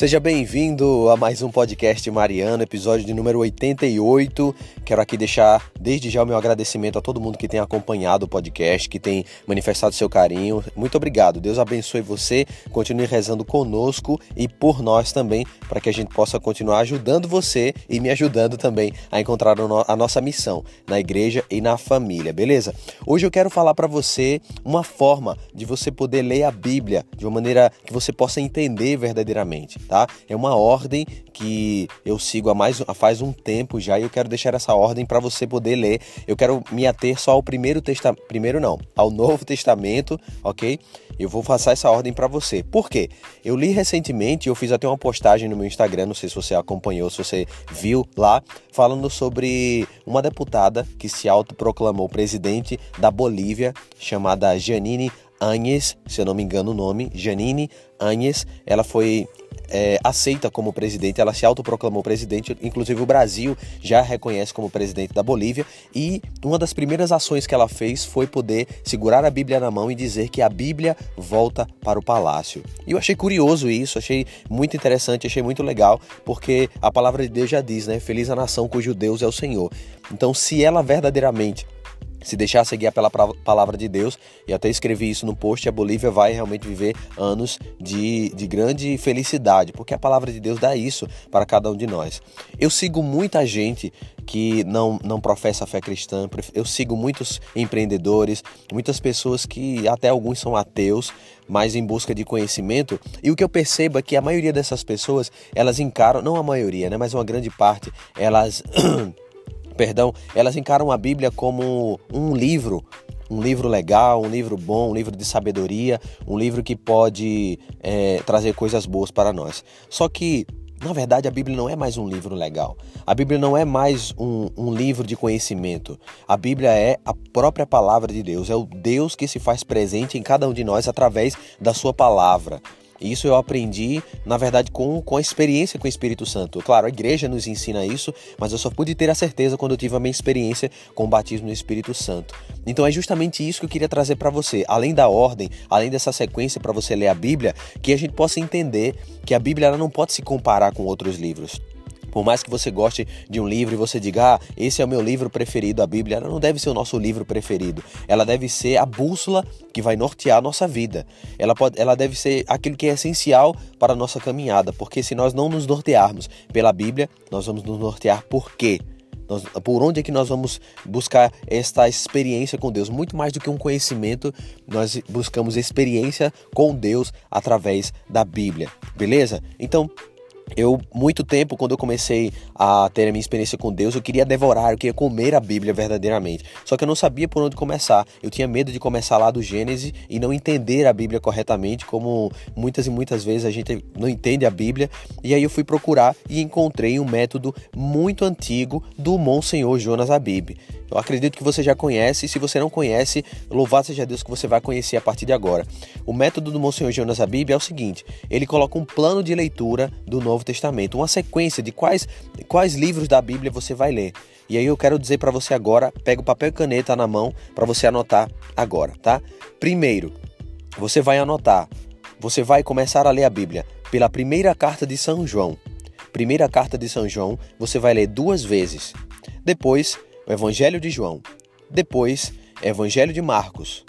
Seja bem-vindo a mais um podcast Mariano, episódio de número 88. Quero aqui deixar desde já o meu agradecimento a todo mundo que tem acompanhado o podcast, que tem manifestado seu carinho. Muito obrigado. Deus abençoe você, continue rezando conosco e por nós também, para que a gente possa continuar ajudando você e me ajudando também a encontrar a nossa missão na igreja e na família, beleza? Hoje eu quero falar para você uma forma de você poder ler a Bíblia de uma maneira que você possa entender verdadeiramente tá? É uma ordem que eu sigo há mais há faz um tempo já e eu quero deixar essa ordem para você poder ler. Eu quero me ater só ao primeiro testamento, primeiro não, ao Novo Testamento, OK? Eu vou passar essa ordem para você. Por quê? Eu li recentemente, eu fiz até uma postagem no meu Instagram, não sei se você acompanhou, se você viu lá, falando sobre uma deputada que se autoproclamou presidente da Bolívia, chamada Janine Agnes, se eu não me engano o nome, Janine Agnes, ela foi é, aceita como presidente, ela se autoproclamou presidente, inclusive o Brasil já reconhece como presidente da Bolívia, e uma das primeiras ações que ela fez foi poder segurar a Bíblia na mão e dizer que a Bíblia volta para o palácio. E eu achei curioso isso, achei muito interessante, achei muito legal, porque a palavra de Deus já diz, né? Feliz a nação cujo Deus é o Senhor. Então, se ela verdadeiramente se deixar seguir pela palavra de Deus, e até escrevi isso no post, a Bolívia vai realmente viver anos de, de grande felicidade, porque a palavra de Deus dá isso para cada um de nós. Eu sigo muita gente que não, não professa a fé cristã, eu sigo muitos empreendedores, muitas pessoas que até alguns são ateus, mas em busca de conhecimento, e o que eu percebo é que a maioria dessas pessoas, elas encaram, não a maioria, né, mas uma grande parte, elas perdão, elas encaram a Bíblia como um livro, um livro legal, um livro bom, um livro de sabedoria, um livro que pode é, trazer coisas boas para nós. Só que na verdade, a Bíblia não é mais um livro legal. A Bíblia não é mais um, um, livro de conhecimento. A Bíblia é a própria palavra de Deus. É o Deus que se faz presente em cada um de nós através da sua palavra. Isso eu aprendi, na verdade, com, com a experiência com o Espírito Santo. Claro, a igreja nos ensina isso, mas eu só pude ter a certeza quando eu tive a minha experiência com o batismo no Espírito Santo. Então é justamente isso que eu queria trazer para você. Além da ordem, além dessa sequência para você ler a Bíblia, que a gente possa entender que a Bíblia ela não pode se comparar com outros livros. Por mais que você goste de um livro e você diga, ah, esse é o meu livro preferido, a Bíblia, ela não deve ser o nosso livro preferido. Ela deve ser a bússola que vai nortear a nossa vida. Ela, pode, ela deve ser aquilo que é essencial para a nossa caminhada, porque se nós não nos nortearmos pela Bíblia, nós vamos nos nortear por quê? Nós, por onde é que nós vamos buscar esta experiência com Deus? Muito mais do que um conhecimento, nós buscamos experiência com Deus através da Bíblia, beleza? Então, eu, muito tempo, quando eu comecei a ter a minha experiência com Deus, eu queria devorar, eu queria comer a Bíblia verdadeiramente. Só que eu não sabia por onde começar. Eu tinha medo de começar lá do Gênesis e não entender a Bíblia corretamente, como muitas e muitas vezes a gente não entende a Bíblia. E aí eu fui procurar e encontrei um método muito antigo do Monsenhor Jonas Abib. Eu acredito que você já conhece, e se você não conhece, louvado seja Deus que você vai conhecer a partir de agora. O método do Monsenhor Jonas Abib é o seguinte: ele coloca um plano de leitura do Novo Testamento, uma sequência de quais, quais livros da Bíblia você vai ler. E aí eu quero dizer para você agora, pega o papel e caneta na mão para você anotar agora, tá? Primeiro, você vai anotar, você vai começar a ler a Bíblia pela primeira carta de São João. Primeira carta de São João, você vai ler duas vezes. Depois, o Evangelho de João, depois Evangelho de Marcos,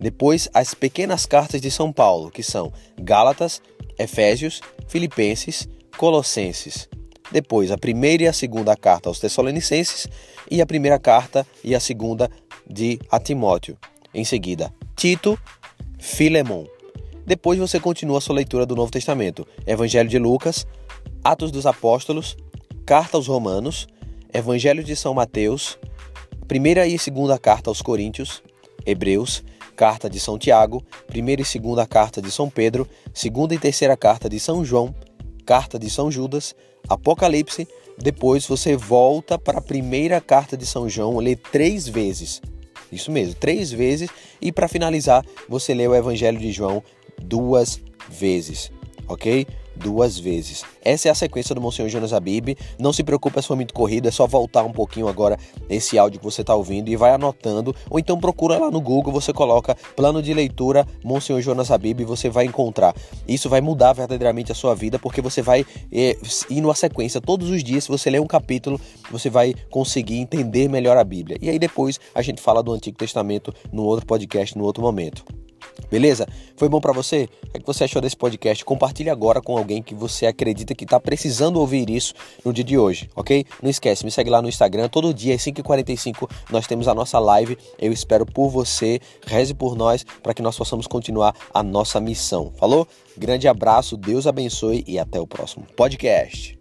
depois as pequenas cartas de São Paulo, que são Gálatas, Efésios, Filipenses, Colossenses. Depois a primeira e a segunda carta aos Tessalonicenses e a primeira carta e a segunda de a Timóteo. Em seguida, Tito, Filemon. Depois você continua a sua leitura do Novo Testamento, Evangelho de Lucas, Atos dos Apóstolos, Carta aos Romanos, Evangelho de São Mateus, primeira e segunda carta aos Coríntios, Hebreus, carta de São Tiago, primeira e segunda carta de São Pedro, segunda e terceira carta de São João, carta de São Judas, Apocalipse, depois você volta para a primeira carta de São João, lê três vezes. Isso mesmo, três vezes. E para finalizar, você lê o Evangelho de João duas vezes, ok? Duas vezes. Essa é a sequência do Monsenhor Jonas Abib. Não se preocupe se for muito corrido, é só voltar um pouquinho agora esse áudio que você está ouvindo e vai anotando. Ou então procura lá no Google, você coloca plano de leitura Monsenhor Jonas Abib e você vai encontrar. Isso vai mudar verdadeiramente a sua vida porque você vai é, ir numa sequência todos os dias. Se você ler um capítulo, você vai conseguir entender melhor a Bíblia. E aí depois a gente fala do Antigo Testamento no outro podcast, no outro momento. Beleza? Foi bom para você? O que você achou desse podcast? Compartilhe agora com alguém que você acredita que está precisando ouvir isso no dia de hoje, ok? Não esquece, me segue lá no Instagram. Todo dia às 5h45 nós temos a nossa live. Eu espero por você. Reze por nós para que nós possamos continuar a nossa missão. Falou? Grande abraço, Deus abençoe e até o próximo podcast.